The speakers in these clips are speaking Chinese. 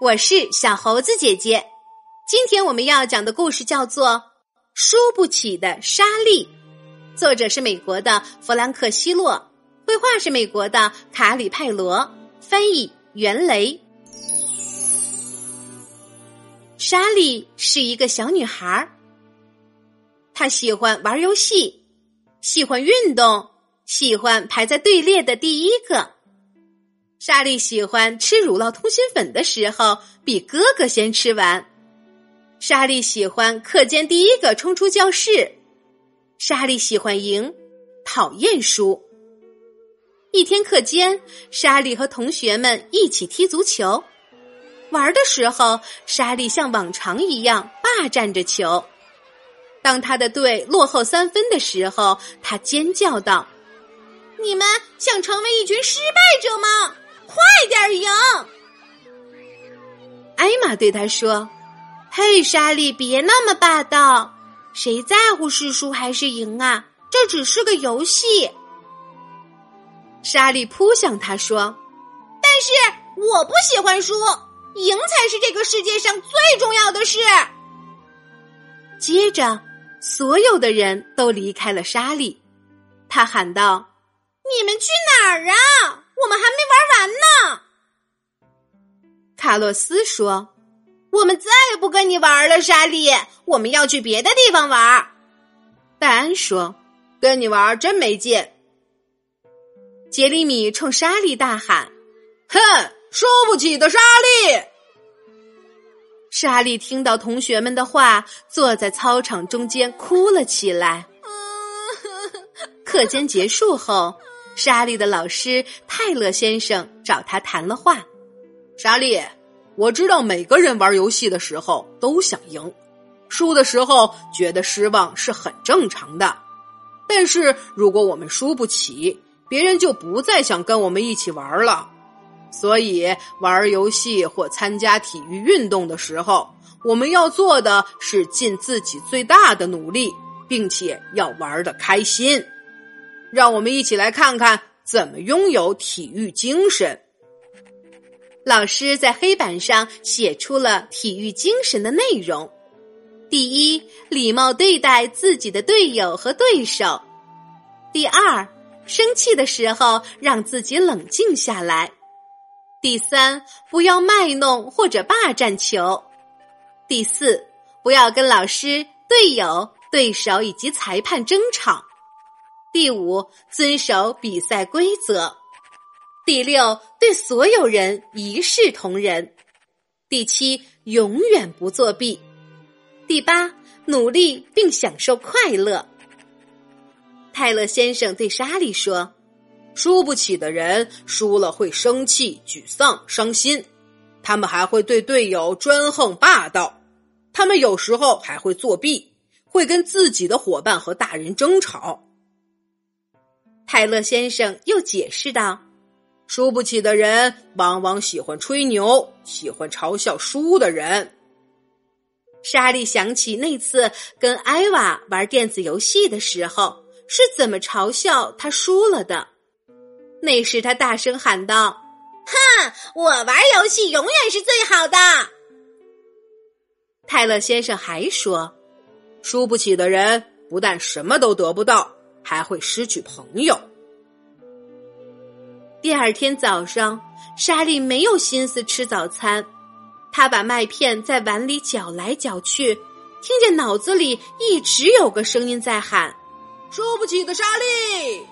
我是小猴子姐姐。今天我们要讲的故事叫做《输不起的莎莉》，作者是美国的弗兰克·希洛，绘画是美国的卡里·派罗，翻译袁雷。莎莉是一个小女孩，她喜欢玩游戏，喜欢运动，喜欢排在队列的第一个。莎莉喜欢吃乳酪通心粉的时候，比哥哥先吃完。莎莉喜欢课间第一个冲出教室。莎莉喜欢赢，讨厌输。一天课间，莎莉和同学们一起踢足球。玩的时候，莎莉像往常一样霸占着球。当他的队落后三分的时候，他尖叫道：“你们想成为一群失败者吗？”快点赢！艾玛对他说：“嘿，莎莉，别那么霸道！谁在乎是输还是赢啊？这只是个游戏。”莎莉扑向他说：“但是我不喜欢输，赢才是这个世界上最重要的事。”接着，所有的人都离开了莎莉。他喊道：“你们去哪儿啊？”我们还没玩完呢，卡洛斯说：“我们再也不跟你玩了，莎莉，我们要去别的地方玩。”戴安说：“跟你玩真没劲。”杰里米冲莎莉大喊：“哼，输不起的莎莉！”莎莉听到同学们的话，坐在操场中间哭了起来。课间结束后。莎莉的老师泰勒先生找他谈了话。莎莉，我知道每个人玩游戏的时候都想赢，输的时候觉得失望是很正常的。但是如果我们输不起，别人就不再想跟我们一起玩了。所以玩游戏或参加体育运动的时候，我们要做的是尽自己最大的努力，并且要玩的开心。让我们一起来看看怎么拥有体育精神。老师在黑板上写出了体育精神的内容：第一，礼貌对待自己的队友和对手；第二，生气的时候让自己冷静下来；第三，不要卖弄或者霸占球；第四，不要跟老师、队友、对手以及裁判争吵。第五，遵守比赛规则；第六，对所有人一视同仁；第七，永远不作弊；第八，努力并享受快乐。泰勒先生对莎莉说：“输不起的人，输了会生气、沮丧、伤心；他们还会对队友专横霸道；他们有时候还会作弊，会跟自己的伙伴和大人争吵。”泰勒先生又解释道：“输不起的人往往喜欢吹牛，喜欢嘲笑输的人。”莎莉想起那次跟艾娃玩电子游戏的时候，是怎么嘲笑他输了的。那时他大声喊道：“哼，我玩游戏永远是最好的。”泰勒先生还说：“输不起的人不但什么都得不到。”还会失去朋友。第二天早上，莎莉没有心思吃早餐，她把麦片在碗里搅来搅去，听见脑子里一直有个声音在喊：“输不起的莎莉！”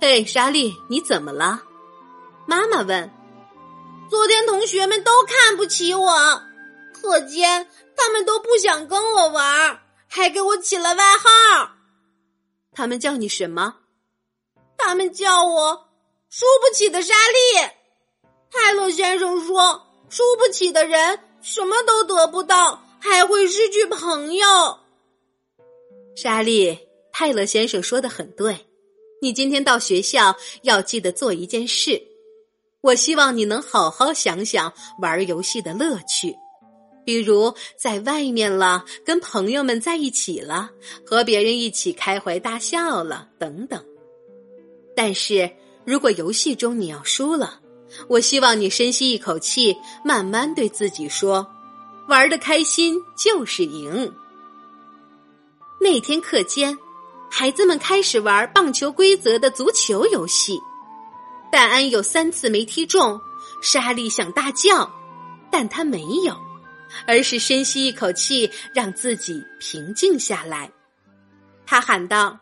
嘿，莎莉，你怎么了？妈妈问。昨天同学们都看不起我，课间他们都不想跟我玩，还给我起了外号。他们叫你什么？他们叫我输不起的莎莉。泰勒先生说：“输不起的人什么都得不到，还会失去朋友。”莎莉，泰勒先生说的很对。你今天到学校要记得做一件事。我希望你能好好想想玩游戏的乐趣。比如在外面了，跟朋友们在一起了，和别人一起开怀大笑了，等等。但是如果游戏中你要输了，我希望你深吸一口气，慢慢对自己说：玩的开心就是赢。那天课间，孩子们开始玩棒球规则的足球游戏。戴安有三次没踢中，莎莉想大叫，但他没有，而是深吸一口气，让自己平静下来。他喊道：“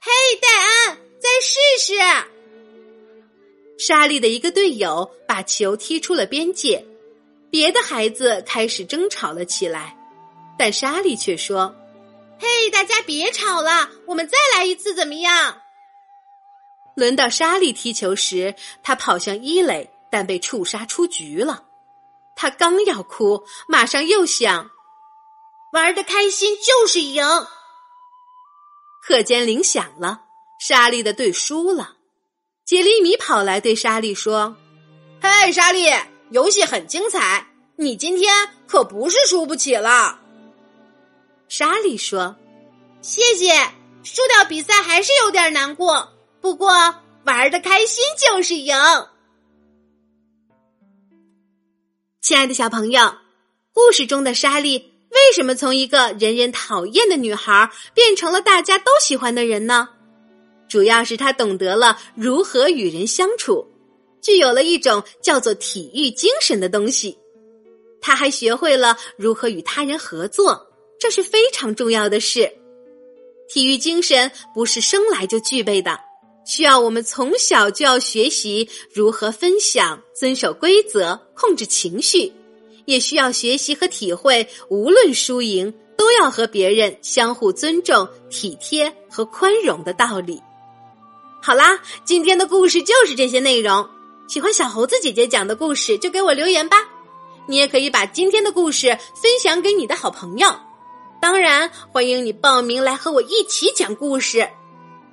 嘿，戴安，再试试！”莎莉的一个队友把球踢出了边界，别的孩子开始争吵了起来，但莎莉却说：“嘿，大家别吵了，我们再来一次，怎么样？”轮到莎莉踢球时，她跑向伊磊，但被触杀出局了。他刚要哭，马上又想：玩的开心就是赢。课间铃响了，莎莉的队输了。杰里米跑来对莎莉说：“嘿，莎莉，游戏很精彩，你今天可不是输不起了。”莎莉说：“谢谢，输掉比赛还是有点难过。”不过玩的开心就是赢。亲爱的小朋友，故事中的莎莉为什么从一个人人讨厌的女孩变成了大家都喜欢的人呢？主要是她懂得了如何与人相处，具有了一种叫做体育精神的东西。她还学会了如何与他人合作，这是非常重要的事。体育精神不是生来就具备的。需要我们从小就要学习如何分享、遵守规则、控制情绪，也需要学习和体会，无论输赢，都要和别人相互尊重、体贴和宽容的道理。好啦，今天的故事就是这些内容。喜欢小猴子姐姐讲的故事，就给我留言吧。你也可以把今天的故事分享给你的好朋友。当然，欢迎你报名来和我一起讲故事。